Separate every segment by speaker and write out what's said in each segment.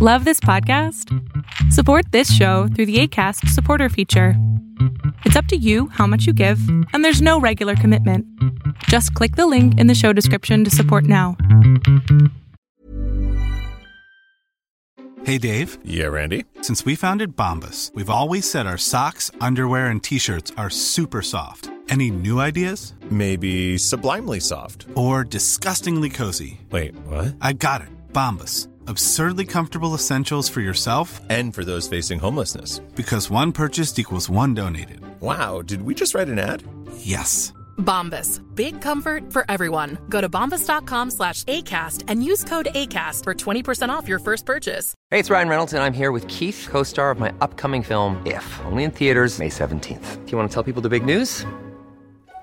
Speaker 1: Love this podcast? Support this show through the ACAST supporter feature. It's up to you how much you give, and there's no regular commitment. Just click the link in the show description to support now.
Speaker 2: Hey, Dave.
Speaker 3: Yeah, Randy.
Speaker 2: Since we founded Bombus, we've always said our socks, underwear, and t shirts are super soft. Any new ideas?
Speaker 3: Maybe sublimely soft.
Speaker 2: Or disgustingly cozy?
Speaker 3: Wait, what?
Speaker 2: I got it. Bombus. Absurdly comfortable essentials for yourself
Speaker 3: And for those facing homelessness.
Speaker 2: because one purchased equals one donated.
Speaker 3: Wow, did we just write an ad?
Speaker 2: Yes.
Speaker 4: Bombas. Big comfort for everyone. Go to bombas.com slash ACAST and use code ACAST for 20% off your first purchase.
Speaker 5: Hey, it's Ryan Reynolds, and I'm here with Keith, co star of my upcoming film, If, only in theaters, May 17th. Do you want to tell people the big news?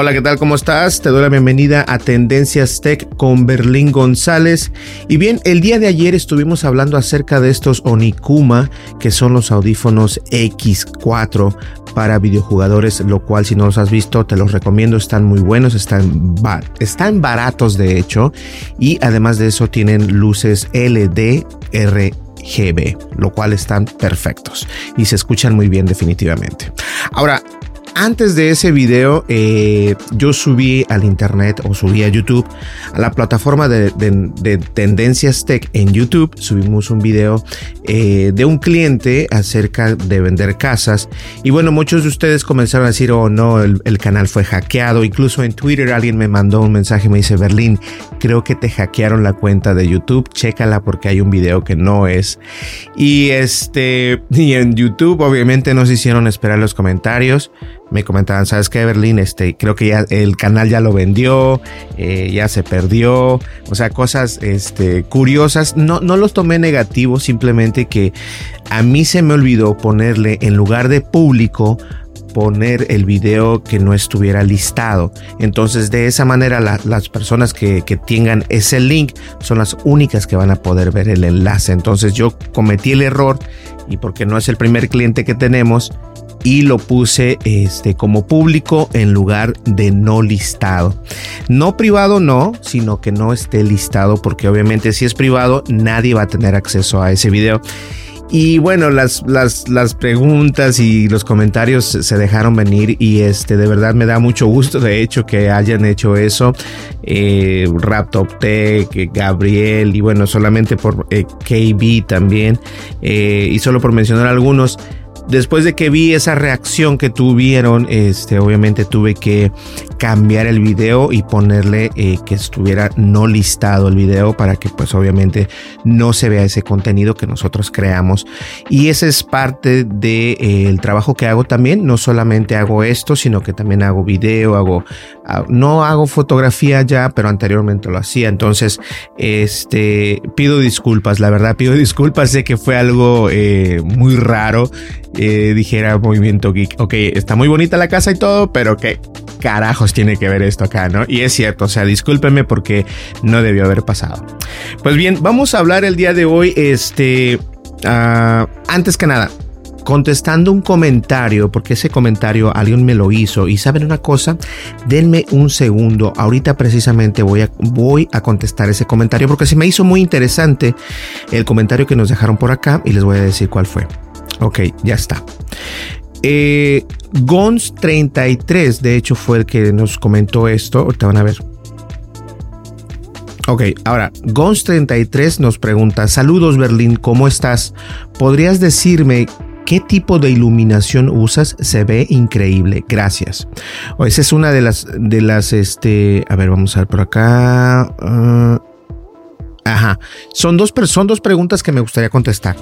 Speaker 6: Hola, ¿qué tal? ¿Cómo estás? Te doy la bienvenida a Tendencias Tech con Berlín González. Y bien, el día de ayer estuvimos hablando acerca de estos Onikuma, que son los audífonos X4 para videojugadores, lo cual si no los has visto te los recomiendo, están muy buenos, están, ba- están baratos de hecho, y además de eso tienen luces LD RGB, lo cual están perfectos y se escuchan muy bien definitivamente. Ahora, antes de ese video, eh, yo subí al internet o subí a YouTube, a la plataforma de, de- de Tendencias Tech en YouTube, subimos un video eh, de un cliente acerca de vender casas. Y bueno, muchos de ustedes comenzaron a decir, oh no, el, el canal fue hackeado. Incluso en Twitter alguien me mandó un mensaje, me dice, Berlín, creo que te hackearon la cuenta de YouTube, chécala porque hay un video que no es. Y este, y en YouTube obviamente nos hicieron esperar los comentarios. Me comentaban, ¿sabes qué, Berlín? Este, creo que ya el canal ya lo vendió, eh, ya se perdió. O sea, cosas este, curiosas. No, no los tomé negativos, simplemente que a mí se me olvidó ponerle en lugar de público poner el video que no estuviera listado. Entonces de esa manera la- las personas que, que tengan ese link son las únicas que van a poder ver el enlace. Entonces yo cometí el error y porque no es el primer cliente que tenemos y lo puse este como público en lugar de no listado. No privado no, sino que no esté listado porque obviamente si es privado nadie va a tener acceso a ese video. Y bueno, las, las, las preguntas y los comentarios se dejaron venir y este de verdad me da mucho gusto de hecho que hayan hecho eso. Eh, Raptop Tech, eh, Gabriel y bueno, solamente por eh, KB también eh, y solo por mencionar algunos. Después de que vi esa reacción que tuvieron, este, obviamente tuve que cambiar el video y ponerle eh, que estuviera no listado el video para que pues obviamente no se vea ese contenido que nosotros creamos. Y ese es parte del de, eh, trabajo que hago también. No solamente hago esto, sino que también hago video, hago, ah, no hago fotografía ya, pero anteriormente lo hacía. Entonces, este, pido disculpas, la verdad pido disculpas, sé que fue algo eh, muy raro eh, dijera Movimiento Geek, ok, está muy bonita la casa y todo, pero qué carajos tiene que ver esto acá, ¿no? Y es cierto, o sea, discúlpenme porque no debió haber pasado. Pues bien, vamos a hablar el día de hoy, este, ah, antes que nada, contestando un comentario, porque ese comentario alguien me lo hizo. Y saben una cosa, denme un segundo. Ahorita precisamente voy a, voy a contestar ese comentario porque se me hizo muy interesante el comentario que nos dejaron por acá y les voy a decir cuál fue. Ok, ya está. Eh, Gons33, de hecho, fue el que nos comentó esto. Ahorita van a ver. Ok, ahora, Gons33 nos pregunta, saludos Berlín, ¿cómo estás? ¿Podrías decirme qué tipo de iluminación usas? Se ve increíble, gracias. O esa es una de las, de las, este, a ver, vamos a ver por acá. Uh, Ajá. Son dos, son dos preguntas que me gustaría contestar.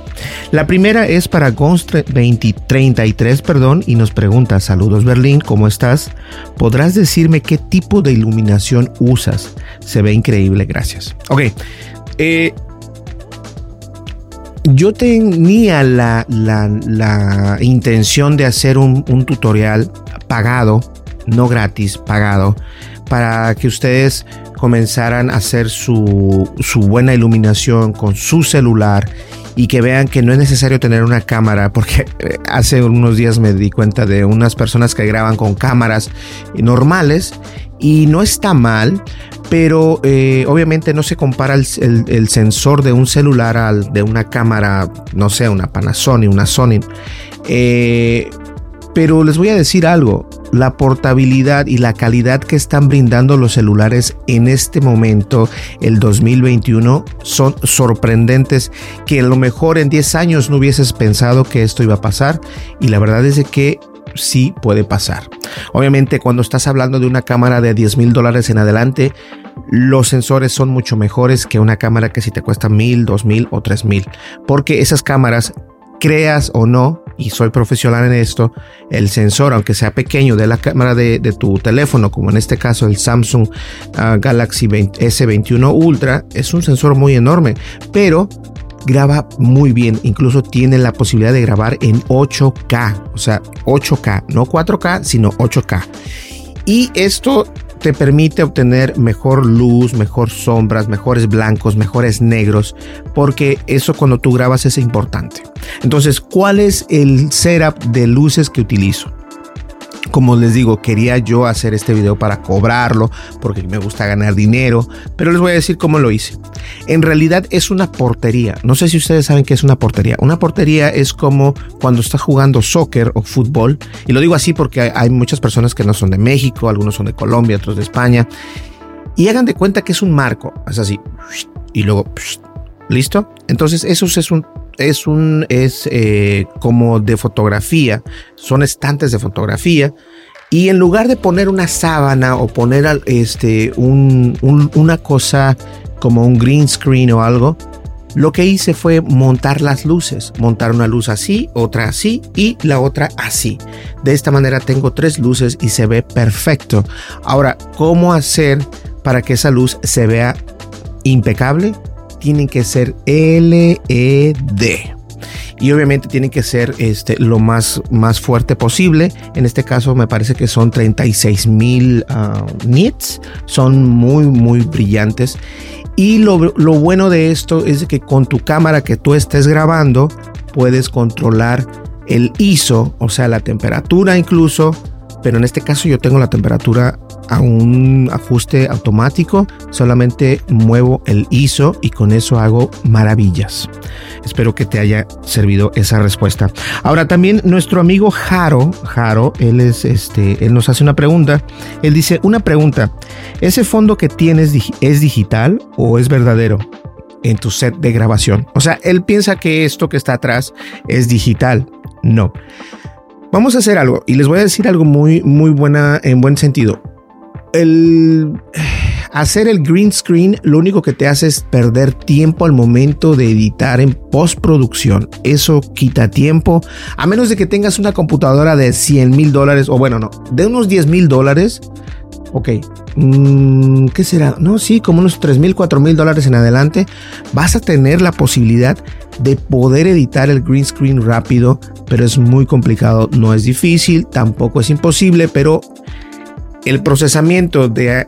Speaker 6: La primera es para Gons2033, perdón, y nos pregunta, saludos Berlín, ¿cómo estás? ¿Podrás decirme qué tipo de iluminación usas? Se ve increíble, gracias. Ok. Eh, yo tenía la, la, la intención de hacer un, un, tutorial pagado, no gratis, pagado, para que ustedes comenzaran a hacer su, su buena iluminación con su celular y que vean que no es necesario tener una cámara, porque eh, hace unos días me di cuenta de unas personas que graban con cámaras normales y no está mal, pero eh, obviamente no se compara el, el, sensor de un celular al de una cámara, no sé, una Panasonic, una Sony. Eh, pero les voy a decir algo, la portabilidad y la calidad que están brindando los celulares en este momento, el 2021, son sorprendentes que a lo mejor en 10 años no hubieses pensado que esto iba a pasar y la verdad es de que sí puede pasar. Obviamente cuando estás hablando de una cámara de 10 mil dólares en adelante, los sensores son mucho mejores que una cámara que si te cuesta mil, dos mil o tres mil, porque esas cámaras creas o no, y soy profesional en esto, el sensor, aunque sea pequeño de la cámara de, tu teléfono, como en este caso el Samsung uh, Galaxy S21 Ultra, es un sensor muy enorme, pero graba muy bien, incluso tiene la posibilidad de grabar en 8K, o sea, 8K, no 4K, sino 8K. Y esto te permite obtener mejor luz, mejor sombras, mejores blancos, mejores negros, porque eso cuando tú grabas es importante. Entonces, ¿cuál es el setup de luces que utilizo? Como les digo, quería yo hacer este video para cobrarlo porque me gusta ganar dinero, pero les voy a decir cómo lo hice. En realidad es una portería. No sé si ustedes saben qué es una portería. Una portería es como cuando estás jugando soccer o fútbol. Y lo digo así porque hay muchas personas que no son de México, algunos son de Colombia, otros de España. Y hagan de cuenta que es un marco. Es así. Y luego, ¿listo? Entonces eso es un es un, es eh, como de fotografía, son estantes de fotografía. Y en lugar de poner una sábana o poner este, un, una cosa como un green screen o algo, lo que hice fue montar las luces, montar una luz así, otra así y la otra así. De esta manera tengo tres luces y se ve perfecto. Ahora, ¿cómo hacer para que esa luz se vea impecable? Tienen que ser LED. Y obviamente tienen que ser este, lo más, más fuerte posible. En este caso me parece que son 36 mil ah, nits. Son muy, muy brillantes. Y lo, lo bueno de esto es que con tu cámara que tú estés grabando, puedes controlar el ISO, o sea, la temperatura incluso. Pero en este caso yo tengo la temperatura a un ajuste automático, solamente muevo el ISO y con eso hago maravillas. Espero que te haya servido esa respuesta. Ahora también nuestro amigo Jaro, Jaro, él es este, él nos hace una pregunta. Él dice, una pregunta, ¿ese fondo que tienes es digital o es verdadero? en tu set de grabación. O sea, él piensa que esto que está atrás es digital. No. Vamos a hacer algo y les voy a decir algo muy, muy buena en buen sentido el hacer el green screen lo único que te hace es perder tiempo al momento de editar en postproducción. Eso quita tiempo, a menos de que tengas una computadora de 100 mil dólares, o bueno, no, de unos 10 mil dólares. Ok, mm, ¿qué será? No, sí, como unos 3 mil, 4 mil dólares en adelante, vas a tener la posibilidad de poder editar el green screen rápido, pero es muy complicado. No es difícil, tampoco es imposible, pero el procesamiento de,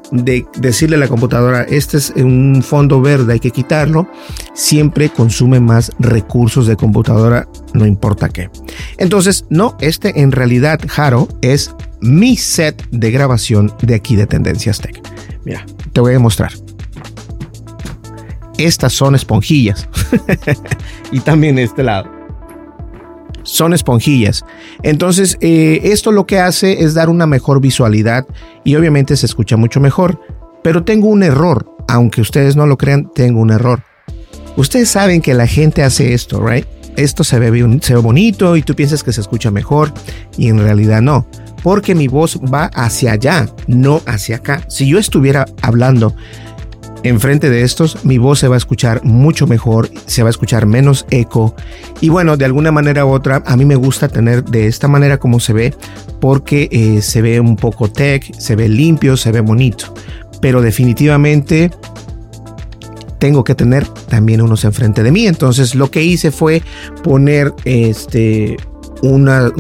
Speaker 6: decirle a la computadora, este es un fondo verde, hay que quitarlo, siempre consume más recursos de computadora, no importa qué. Entonces, no, este en realidad, Jaro, es mi set de grabación de aquí de Tendencias Tech. Mira, te voy a mostrar. Estas son esponjillas. y también este lado son esponjillas. Entonces, eh, esto lo que hace es dar una mejor visualidad y obviamente se escucha mucho mejor. Pero tengo un error, aunque ustedes no lo crean, tengo un error. Ustedes saben que la gente hace esto, ¿right? Esto se ve, se ve bonito y tú piensas que se escucha mejor y en realidad no, porque mi voz va hacia allá, no hacia acá. Si yo estuviera hablando enfrente de estos, mi voz se va a escuchar mucho mejor, se va a escuchar menos eco. Y bueno, de alguna manera u otra, a mí me gusta tener de esta manera como se ve, porque eh, se ve un poco tech, se ve limpio, se ve bonito. Pero definitivamente tengo que tener también unos enfrente de mí. Entonces lo que hice fue poner este una,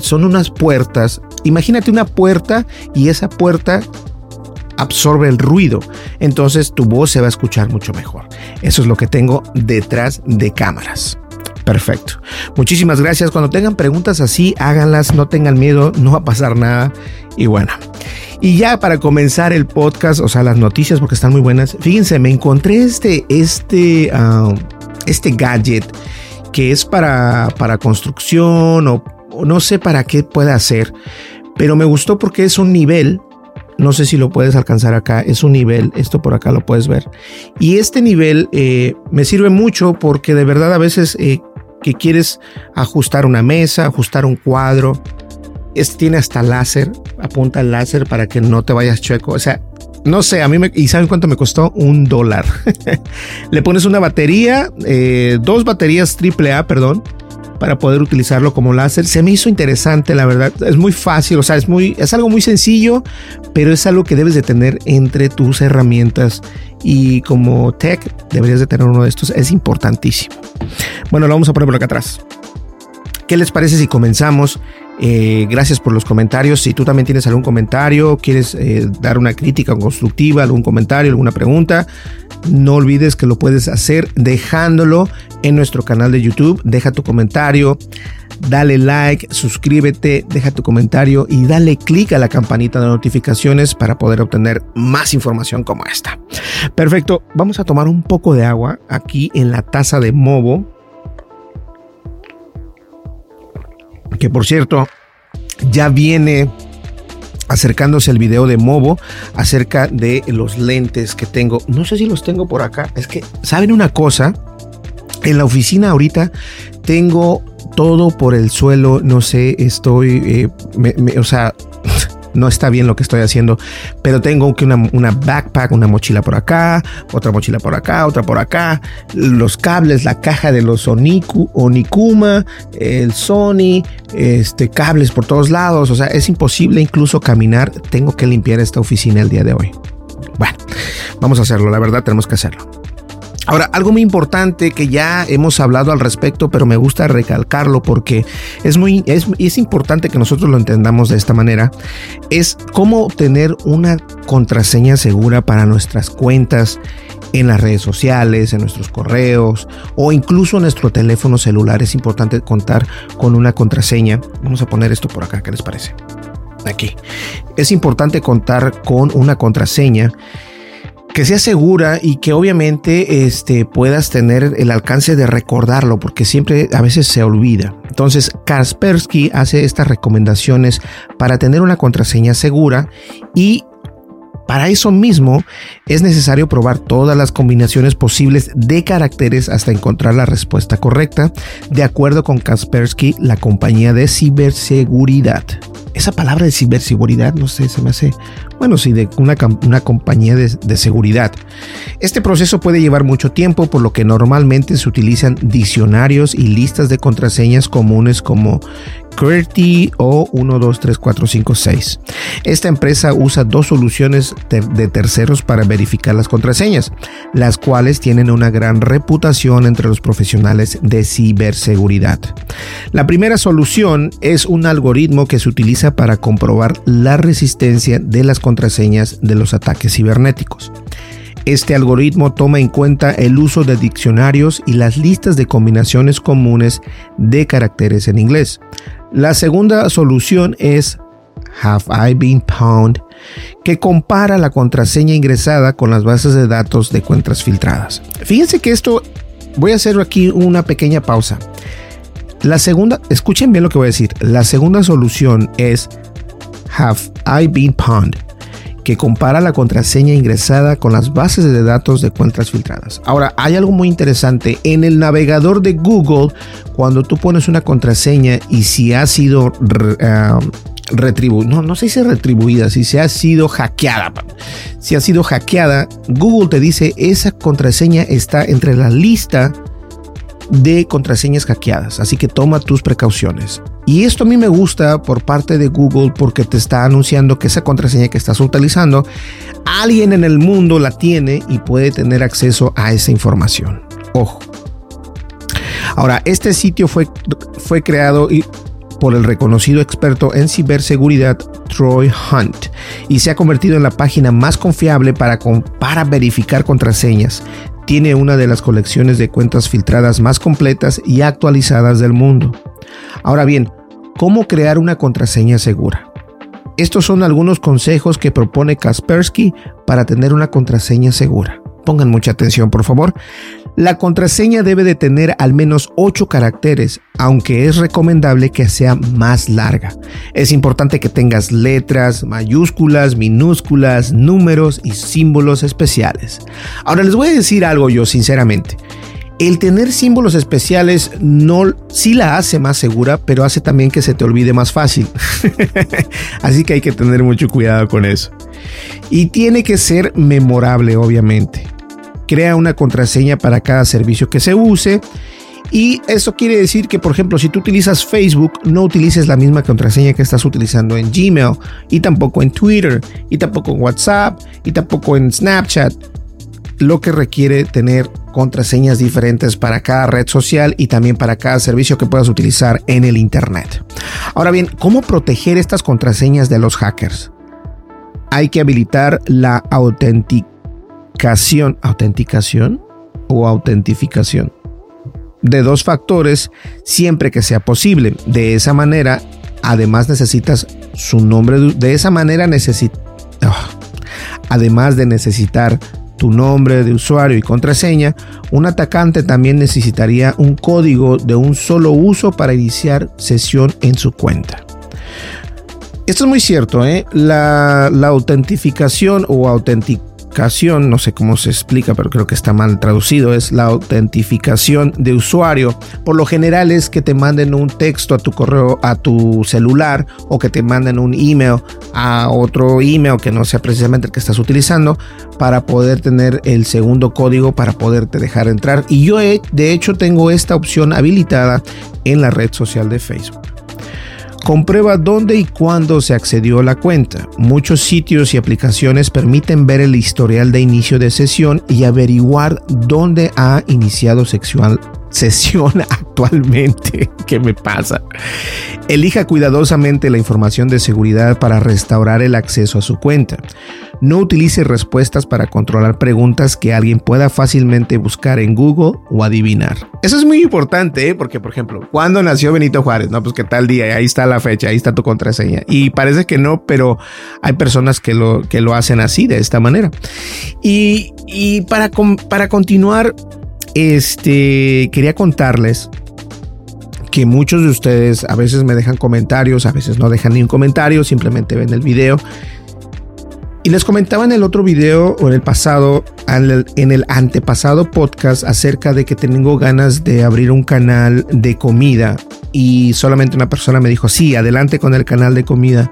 Speaker 6: son unas puertas. Imagínate una puerta y esa puerta absorbe el ruido. Entonces tu voz se va a escuchar mucho mejor. Eso es lo que tengo detrás de cámaras. Perfecto. Muchísimas gracias. Cuando tengan preguntas así, háganlas, no tengan miedo, no va a pasar nada. Y bueno, y ya para comenzar el podcast, o sea, las noticias, porque están muy buenas. Fíjense, me encontré este, este, ah, este gadget que es para, para construcción o, no sé para qué puede hacer, pero me gustó porque es un nivel no sé si lo puedes alcanzar acá. Es un nivel. Esto por acá lo puedes ver. Y este nivel eh, me sirve mucho porque de verdad a veces eh, que quieres ajustar una mesa, ajustar un cuadro. Este tiene hasta láser, apunta el láser para que no te vayas chueco. O sea, no sé, a mí me... ¿Y saben cuánto me costó? Un dólar. Le pones una batería, eh, dos baterías AAA, perdón, para poder utilizarlo como láser. Se me hizo interesante, la verdad. Es muy fácil, o sea, es, muy, es algo muy sencillo, pero es algo que debes de tener entre tus herramientas. Y como tech, deberías de tener uno de estos. Es importantísimo. Bueno, lo vamos a poner por acá atrás. ¿Qué les parece si comenzamos? Eh, gracias por los comentarios. Si tú también tienes algún comentario, quieres eh, dar una crítica constructiva, algún comentario, alguna pregunta, no olvides que lo puedes hacer dejándolo en nuestro canal de YouTube. Deja tu comentario, dale like, suscríbete, deja tu comentario y dale clic a la campanita de notificaciones para poder obtener más información como esta. Perfecto, vamos a tomar un poco de agua aquí en la taza de Movo. Que por cierto, ya viene acercándose el video de Movo acerca de los lentes que tengo. No sé si los tengo por acá. Es que, ¿saben una cosa? En la oficina ahorita tengo todo por el suelo. No sé, estoy, eh, o sea, no está bien lo que estoy haciendo, pero tengo que una, una, backpack, una mochila por acá, otra mochila por acá, otra por acá, los cables, la caja de los Oniku, Onikuma, el Sony, este, cables por todos lados, o sea, es imposible incluso caminar, tengo que limpiar esta oficina el día de hoy. Bueno, vamos a hacerlo, la verdad tenemos que hacerlo. Ahora, algo muy importante que ya hemos hablado al respecto, pero me gusta recalcarlo porque es muy es, importante que nosotros lo entendamos de esta manera, es cómo tener una contraseña segura para nuestras cuentas en las redes sociales, en nuestros correos o incluso en nuestro teléfono celular. Es importante contar con una contraseña. Vamos a poner esto por acá, ¿qué les parece? Aquí. Es importante contar con una contraseña que sea segura y que obviamente este, puedas tener el alcance de recordarlo, porque siempre a veces se olvida. Entonces, Kaspersky hace estas recomendaciones para tener una contraseña segura y para eso mismo es necesario probar todas las combinaciones posibles de caracteres hasta encontrar la respuesta correcta, de acuerdo con Kaspersky, la compañía de ciberseguridad esa palabra de ciberseguridad, no sé, se me hace, bueno, sí, de una, una compañía de, de, seguridad. Este proceso puede llevar mucho tiempo, por lo que normalmente se utilizan diccionarios y listas de contraseñas comunes como QWERTY o 123456. Esta empresa usa dos soluciones de terceros para verificar las contraseñas, las cuales tienen una gran reputación entre los profesionales de ciberseguridad. La primera solución es un algoritmo que se utiliza para comprobar la resistencia de las contraseñas de los ataques cibernéticos. Este algoritmo toma en cuenta el uso de diccionarios y las listas de combinaciones comunes de caracteres en inglés. La segunda solución es Have I Been Pwned, que compara la contraseña ingresada con las bases de datos de cuentas filtradas. Fíjense que esto, voy a hacer aquí una pequeña pausa. La segunda, escuchen bien lo que voy a decir. La segunda solución es Have I Been Pwned que compara la contraseña ingresada con las bases de datos de cuentas filtradas. Ahora, hay algo muy interesante. En el navegador de Google, cuando tú pones una contraseña y si ha sido ah, retribuida, no, no se dice retribuida, si se ha sido hackeada, si ha sido hackeada, Google te dice esa contraseña está entre la lista de contraseñas hackeadas, así que toma tus precauciones. Y esto a mí me gusta por parte de Google porque te está anunciando que esa contraseña que estás utilizando, alguien en el mundo la tiene y puede tener acceso a esa información. Ojo. Ahora, este sitio fue, fue creado por el reconocido experto en ciberseguridad Troy Hunt y se ha convertido en la página más confiable para, para verificar contraseñas. Tiene una de las colecciones de cuentas filtradas más completas y actualizadas del mundo. Ahora bien, ¿cómo crear una contraseña segura? Estos son algunos consejos que propone Kaspersky para tener una contraseña segura. Pongan mucha atención, por favor. La contraseña debe de tener al menos 8 caracteres, aunque es recomendable que sea más larga. Es importante que tengas letras, mayúsculas, minúsculas, números y símbolos especiales. Ahora les voy a decir algo yo sinceramente. El tener símbolos especiales no sí la hace más segura, pero hace también que se te olvide más fácil. Así que hay que tener mucho cuidado con eso. Y tiene que ser memorable, obviamente crea una contraseña para cada servicio que se use. Y eso quiere decir que, por ejemplo, si tú utilizas Facebook, no utilices la misma contraseña que estás utilizando en Gmail, y tampoco en Twitter, y tampoco en WhatsApp, y tampoco en Snapchat. Lo que requiere tener contraseñas diferentes para cada red social y también para cada servicio que puedas utilizar en el Internet. Ahora bien, ¿cómo proteger estas contraseñas de los hackers? Hay que habilitar la autenticación autenticación o autentificación de dos factores siempre que sea posible. De esa manera, además necesitas su nombre, de esa manera necesitas, ah, además de necesitar tu nombre de usuario y contraseña, un atacante también necesitaría un código de un solo uso para iniciar sesión en su cuenta. Esto es muy cierto, ¿eh? la, la autentificación o no sé cómo se explica, pero creo que está mal traducido, es la autentificación de usuario. Por lo general es que te manden un texto a tu correo, a tu celular o que te manden un email a otro email que no sea precisamente el que estás utilizando para poder tener el segundo código para poderte dejar entrar. Y yo de hecho tengo esta opción habilitada en la red social de Facebook. Comprueba dónde y cuándo se accedió a la cuenta. Muchos sitios y aplicaciones permiten ver el historial de inicio de sesión y averiguar dónde ha iniciado sexual, sesión actualmente. ¿Qué me pasa? Elija cuidadosamente la información de seguridad para restaurar el acceso a su cuenta. No utilice respuestas para controlar preguntas que alguien pueda fácilmente buscar en Google o adivinar. Eso es muy importante, ¿eh? porque, por ejemplo, ¿cuándo nació Benito Juárez? No, pues que tal día, ahí está la fecha, ahí está tu contraseña. Y parece que no, pero hay personas que lo, que lo hacen así, de esta manera. Y, y para, para continuar, este, quería contarles que muchos de ustedes a veces me dejan comentarios, a veces no dejan ni un comentario, simplemente ven el video y les comentaba en el otro video o en el pasado, en el antepasado podcast acerca de que tengo ganas de abrir un canal de comida y solamente una persona me dijo, sí, adelante con el canal de comida.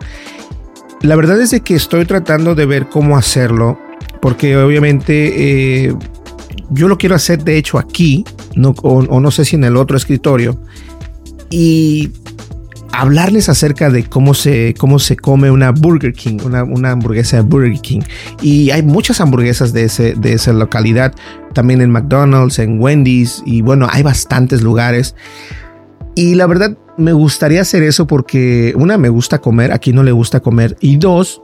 Speaker 6: La verdad es de que estoy tratando de ver cómo hacerlo, porque obviamente eh, yo lo quiero hacer de hecho aquí, no, o no sé si en el otro escritorio. Y hablarles acerca de cómo se, cómo se come una Burger King, una, hamburguesa de Burger King. Y hay muchas hamburguesas de, ese, de esa localidad, también en McDonald's, en Wendy's, y bueno, hay bastantes lugares. Y la verdad, me gustaría hacer eso porque, una, me gusta comer, aquí no le gusta comer, y dos,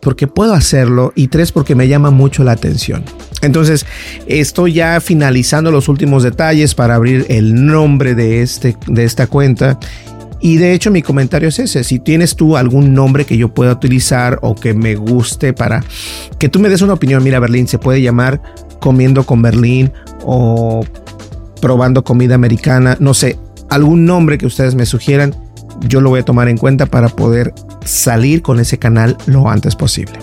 Speaker 6: porque puedo hacerlo y tres porque me llama mucho la atención. Entonces estoy ya finalizando los últimos detalles para abrir el nombre de, este, de esta cuenta y de hecho mi comentario es ese, si tienes tú algún nombre que yo pueda utilizar o que me guste para que tú me des una opinión, mira Berlín, se puede llamar comiendo con Berlín o probando comida americana, no sé, algún nombre que ustedes me sugieran, yo lo voy a tomar en cuenta para poder salir con ese canal lo antes posible.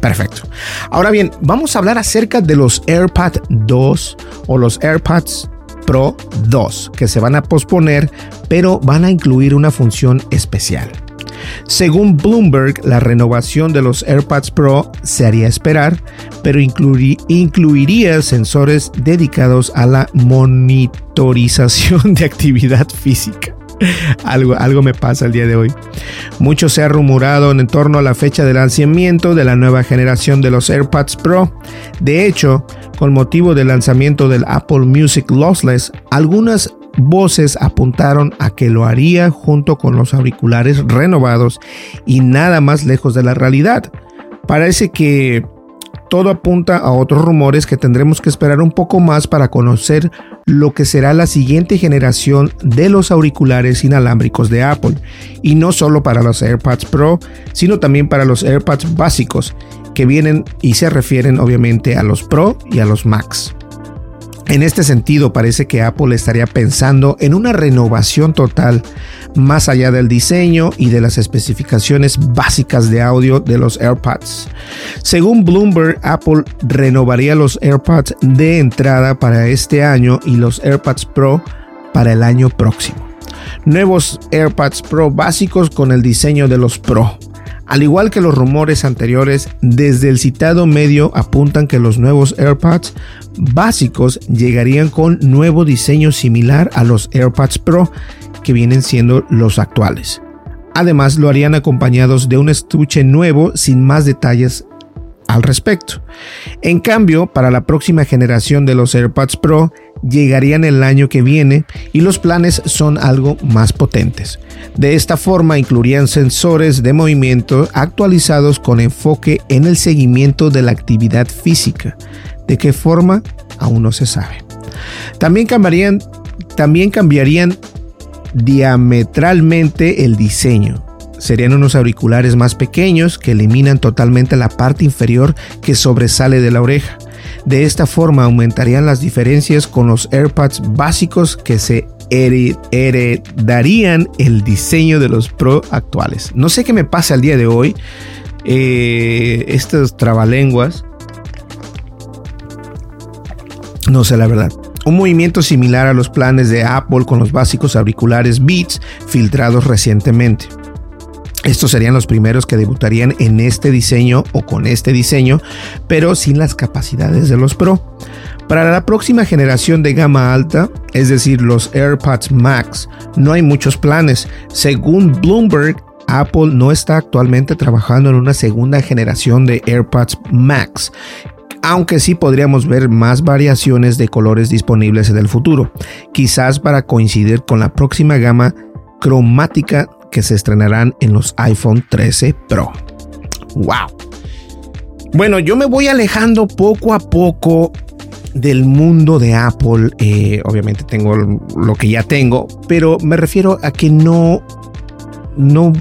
Speaker 6: Perfecto. Ahora bien, vamos a hablar acerca de los AirPad 2 o los AirPods Pro 2 que se van a posponer, pero van a incluir una función especial. Según Bloomberg, la renovación de los AirPods Pro se haría esperar, pero incluiría sensores dedicados a la monitorización de actividad física. algo, algo me pasa el día de hoy. Mucho se ha rumorado en torno a la fecha de lanzamiento de la nueva generación de los AirPods Pro. De hecho, con motivo del lanzamiento del Apple Music Lossless, algunas voces apuntaron a que lo haría junto con los auriculares renovados y nada más lejos de la realidad. Parece que todo apunta a otros rumores que tendremos que esperar un poco más para conocer lo que será la siguiente generación de los auriculares inalámbricos de Apple. Y no solo para los AirPods Pro, sino también para los AirPods básicos, que vienen y se refieren obviamente a los Pro y a los Max. En este sentido, parece que Apple estaría pensando en una renovación total más allá del diseño y de las especificaciones básicas de audio de los AirPods. Según Bloomberg, Apple renovaría los AirPods de entrada para este año y los AirPods Pro para el año próximo. Nuevos AirPods Pro básicos con el diseño de los Pro. Al igual que los rumores anteriores, desde el citado medio apuntan que los nuevos AirPods básicos llegarían con nuevo diseño similar a los AirPods Pro que vienen siendo los actuales. Además, lo harían acompañados de un estuche nuevo sin más detalles al respecto. En cambio, para la próxima generación de los AirPods Pro llegarían el año que viene y los planes son algo más potentes. De esta forma incluirían sensores de movimiento actualizados con enfoque en el seguimiento de la actividad física. ¿De qué forma? Aún no se sabe. También cambiarían, también cambiarían diametralmente el diseño serían unos auriculares más pequeños que eliminan totalmente la parte inferior que sobresale de la oreja. De esta forma aumentarían las diferencias con los AirPods básicos que se heredarían el diseño de los Pro actuales. No sé qué me pasa el día de hoy. Eh, estos trabalenguas. No sé la verdad. Un movimiento similar a los planes de Apple con los básicos auriculares Beats filtrados recientemente. Estos serían los primeros que debutarían en este diseño o con este diseño, pero sin las capacidades de los Pro. Para la próxima generación de gama alta, es decir, los AirPods Max, no hay muchos planes. Según Bloomberg, Apple no está actualmente trabajando en una segunda generación de AirPods Max, aunque sí podríamos ver más variaciones de colores disponibles en el futuro, quizás para coincidir con la próxima gama cromática que se estrenarán en los iPhone 13 Pro. ¡Wow! Bueno, yo me voy alejando poco a poco del mundo de Apple. Eh, obviamente tengo lo que ya tengo, pero me refiero a que no, no,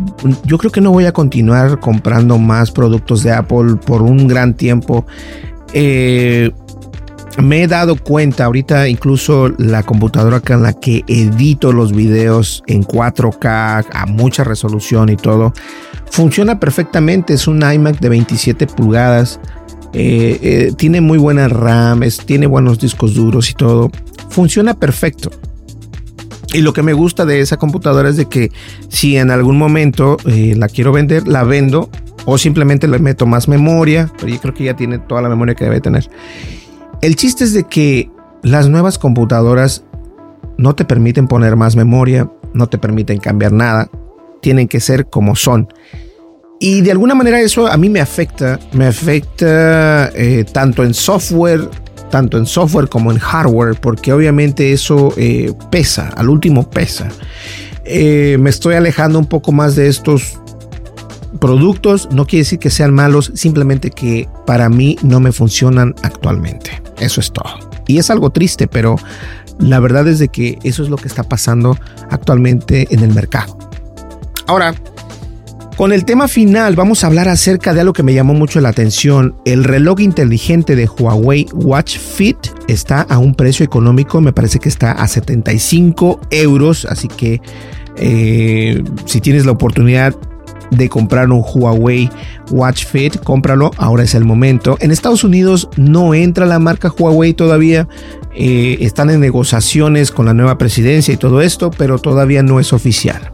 Speaker 6: yo creo que no voy a continuar comprando más productos de Apple por un gran tiempo. Eh, me he dado cuenta, ahorita incluso la computadora con la que edito los videos en 4K a mucha resolución y todo, funciona perfectamente. Es un iMac de 27 pulgadas. Eh, eh, tiene muy buena RAM, tiene buenos discos duros y todo. Funciona perfecto. Y lo que me gusta de esa computadora es de que si en algún momento la quiero vender, la vendo o simplemente le meto más memoria, pero yo creo que ya tiene toda la memoria que debe tener. El chiste es de que las nuevas computadoras no te permiten poner más memoria, no te permiten cambiar nada, tienen que ser como son. Y de alguna manera eso a mí me afecta, me afecta eh, tanto en software, tanto en software como en hardware, porque obviamente eso eh, pesa, al último pesa. Eh, me estoy alejando un poco más de estos productos, no quiere decir que sean malos, simplemente que para mí no me funcionan actualmente. Eso es todo. Y es algo triste, pero la verdad es de que eso es lo que está pasando actualmente en el mercado. Ahora, con el tema final vamos a hablar acerca de algo que me llamó mucho la atención. El reloj inteligente de Huawei Watch Fit está a un precio económico, me parece que está a 75 euros, así que eh, si tienes la oportunidad de comprar un Huawei Watch Fit, cómpralo, ahora es el momento. En Estados Unidos no entra la marca Huawei todavía, eh, están en negociaciones con la nueva presidencia y todo esto, pero todavía no es oficial.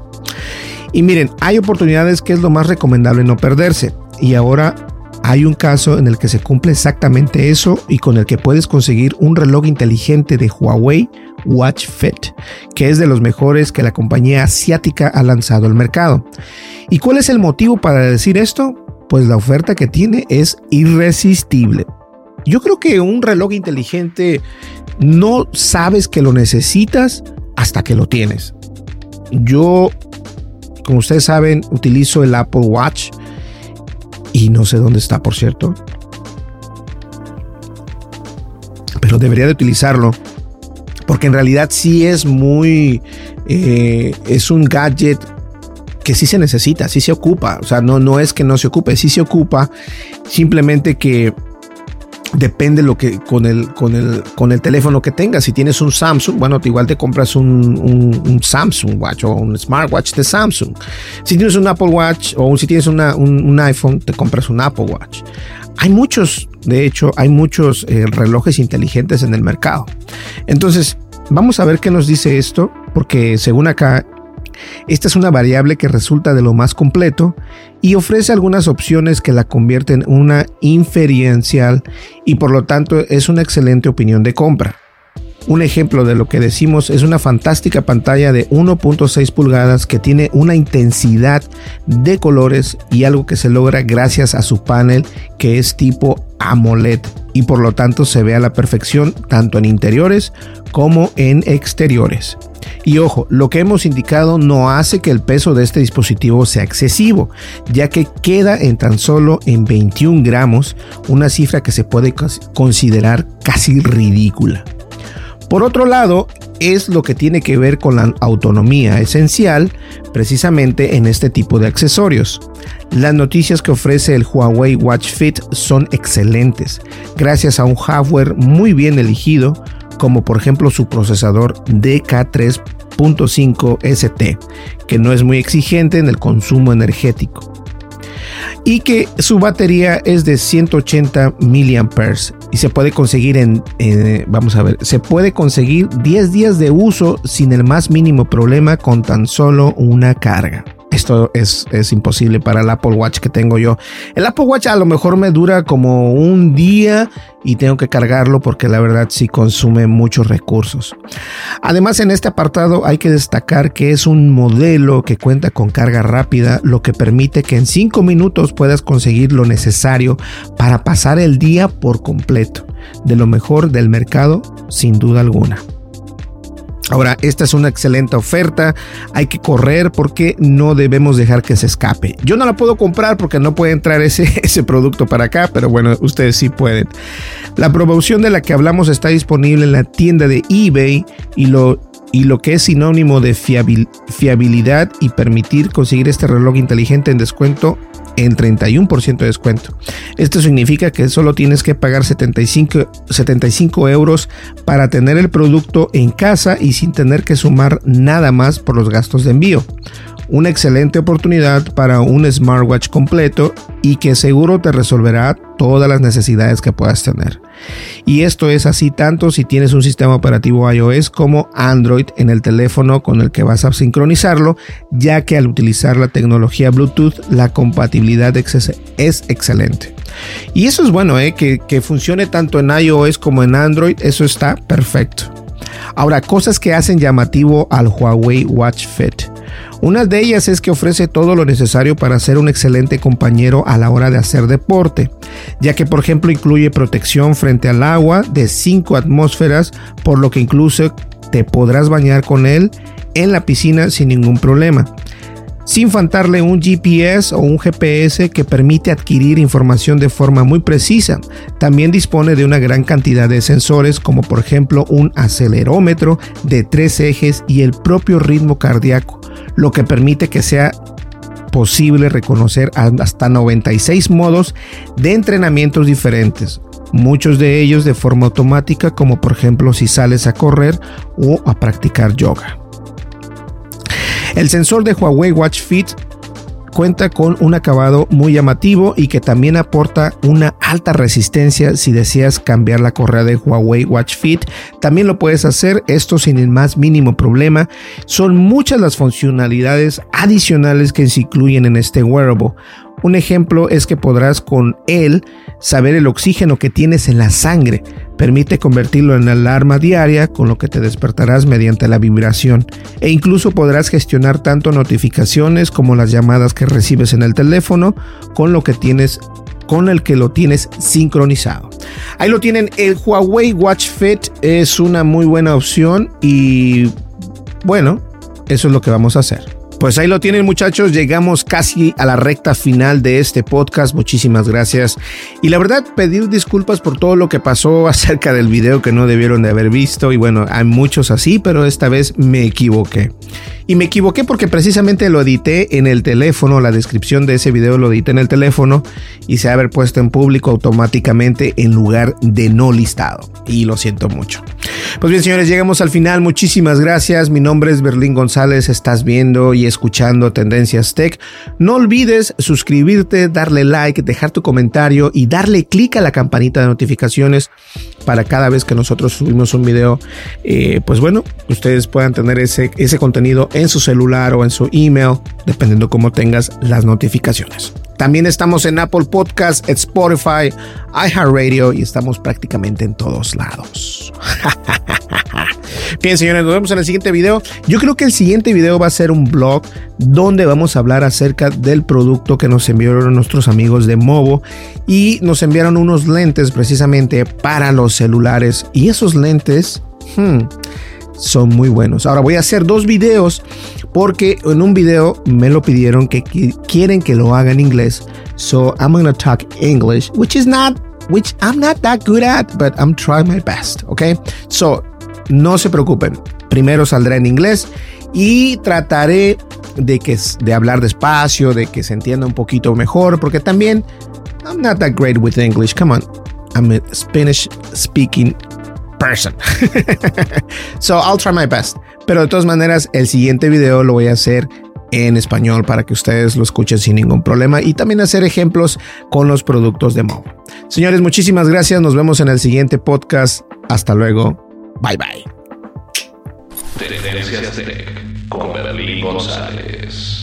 Speaker 6: Y miren, hay oportunidades que es lo más recomendable no perderse. Y ahora hay un caso en el que se cumple exactamente eso y con el que puedes conseguir un reloj inteligente de Huawei Watch Fit, que es de los mejores que la compañía asiática ha lanzado al mercado. ¿Y cuál es el motivo para decir esto? Pues la oferta que tiene es irresistible. Yo creo que un reloj inteligente no sabes que lo necesitas hasta que lo tienes. Yo, como ustedes saben, utilizo el Apple Watch y no sé dónde está, por cierto. Pero debería de utilizarlo porque en realidad sí es muy, eh, es un gadget que sí se necesita, sí se ocupa, o sea, no, no es que no se ocupe, sí se ocupa, simplemente que depende lo que con el, con el, con el teléfono que tengas. Si tienes un Samsung, bueno, igual te compras un, un, Samsung Watch o un smartwatch de Samsung. Si tienes un Apple Watch o si tienes un, un, iPhone, te compras un Apple Watch. Hay muchos, de hecho, hay muchos eh, relojes inteligentes en el mercado. Entonces, vamos a ver qué nos dice esto, porque según acá, esta es una variable que resulta de lo más completo y ofrece algunas opciones que la convierten en una inferencial y por lo tanto es una excelente opinión de compra. Un ejemplo de lo que decimos es una fantástica pantalla de 1.6 pulgadas que tiene una intensidad de colores y algo que se logra gracias a su panel que es tipo AMOLED y por lo tanto se ve a la perfección tanto en interiores como en exteriores. Y ojo, lo que hemos indicado no hace que el peso de este dispositivo sea excesivo, ya que queda en tan solo en 21 gramos, una cifra que se puede considerar casi ridícula. Por otro lado, es lo que tiene que ver con la autonomía esencial precisamente en este tipo de accesorios. Las noticias que ofrece el Huawei Watch Fit son excelentes, gracias a un hardware muy bien elegido, como por ejemplo su procesador DK3.5 ST, que no es muy exigente en el consumo energético y que su batería es de 180 mAh y se puede conseguir en, vamos a ver, se puede conseguir 10 días de uso sin el más mínimo problema con tan solo una carga. Esto es, es, imposible para el Apple Watch que tengo yo. El Apple Watch a lo mejor me dura como un día y tengo que cargarlo porque la verdad sí consume muchos recursos. Además en este apartado hay que destacar que es un modelo que cuenta con carga rápida, lo que permite que en 5 minutos puedas conseguir lo necesario para pasar el día por completo. De lo mejor del mercado, sin duda alguna. Ahora, esta es una excelente oferta, hay que correr porque no debemos dejar que se escape. Yo no la puedo comprar porque no puede entrar ese, ese producto para acá, pero bueno, ustedes sí pueden. La promoción de la que hablamos está disponible en la tienda de eBay y lo y lo que es sinónimo de fiabilidad y permitir conseguir este reloj inteligente en descuento en 31% de descuento. Esto significa que solo tienes que pagar 75, 75 euros para tener el producto en casa y sin tener que sumar nada más por los gastos de envío una excelente oportunidad para un smartwatch completo y que seguro te resolverá todas las necesidades que puedas tener. Y esto es así tanto si tienes un sistema operativo iOS como Android en el teléfono con el que vas a sincronizarlo, ya que al utilizar la tecnología Bluetooth la compatibilidad es excelente. Y eso es bueno, ¿eh? que, que funcione tanto en iOS como en Android, eso está perfecto. Ahora, cosas que hacen llamativo al Huawei Watch Fit. Una de ellas es que ofrece todo lo necesario para ser un excelente compañero a la hora de hacer deporte, ya que por ejemplo incluye protección frente al agua de 5 atmósferas, por lo que incluso te podrás bañar con él en la piscina sin ningún problema sin faltarle un GPS o un GPS que permite adquirir información de forma muy precisa. También dispone de una gran cantidad de sensores como por ejemplo un acelerómetro de tres ejes y el propio ritmo cardíaco, lo que permite que sea posible reconocer hasta 96 modos de entrenamientos diferentes, muchos de ellos de forma automática como por ejemplo si sales a correr o a practicar yoga. El sensor de Huawei Watch Fit cuenta con un acabado muy llamativo y que también aporta una alta resistencia si deseas cambiar la correa de Huawei Watch Fit. También lo puedes hacer, esto sin el más mínimo problema. Son muchas las funcionalidades adicionales que se incluyen en este wearable. Un ejemplo es que podrás con él saber el oxígeno que tienes en la sangre. Permite convertirlo en alarma diaria, con lo que te despertarás mediante la vibración. E incluso podrás gestionar tanto notificaciones como las llamadas que recibes en el teléfono, con lo que tienes con el que lo tienes sincronizado. Ahí lo tienen, el Huawei Watch Fit es una muy buena opción y bueno, eso es lo que vamos a hacer. Pues ahí lo tienen muchachos, llegamos casi a la recta final de este podcast, muchísimas gracias. Y la verdad, pedir disculpas por todo lo que pasó acerca del video que no debieron de haber visto. Y bueno, hay muchos así, pero esta vez me equivoqué. Y me equivoqué porque precisamente lo edité en el teléfono, la descripción de ese video lo edité en el teléfono y se ha haber puesto en público automáticamente en lugar de no listado. Y lo siento mucho. Pues bien, señores, llegamos al final. Muchísimas gracias. Mi nombre es Berlín González. Estás viendo y escuchando Tendencias Tech. No olvides suscribirte, darle like, dejar tu comentario y darle clic a la campanita de notificaciones para cada vez que nosotros subimos un video. Eh, pues bueno, ustedes puedan tener ese, ese contenido en su celular o en su email, dependiendo cómo tengas las notificaciones. También estamos en Apple Podcast, Spotify, iHeartRadio y estamos prácticamente en todos lados. Bien, señores, nos vemos en el siguiente video. Yo creo que el siguiente video va a ser un blog donde vamos a hablar acerca del producto que nos enviaron nuestros amigos de Movo y nos enviaron unos lentes precisamente para los celulares. Y esos lentes, hmm, son muy buenos. Ahora voy a hacer dos videos porque en un video me lo pidieron que quieren que lo haga en inglés. So I'm gonna talk English, which is not, which I'm not that good at, but I'm trying my best. Okay, so no se preocupen. Primero saldrá en inglés y trataré de que de hablar despacio, de que se entienda un poquito mejor, porque también I'm not that great with English. Come on, I'm a Spanish speaking person. so I'll try my best. Pero de todas maneras, el siguiente video lo voy a hacer en español para que ustedes lo escuchen sin ningún problema y también hacer ejemplos con los productos de Mo. Señores, muchísimas gracias. Nos vemos en el siguiente podcast. Hasta luego. Bye bye. con González.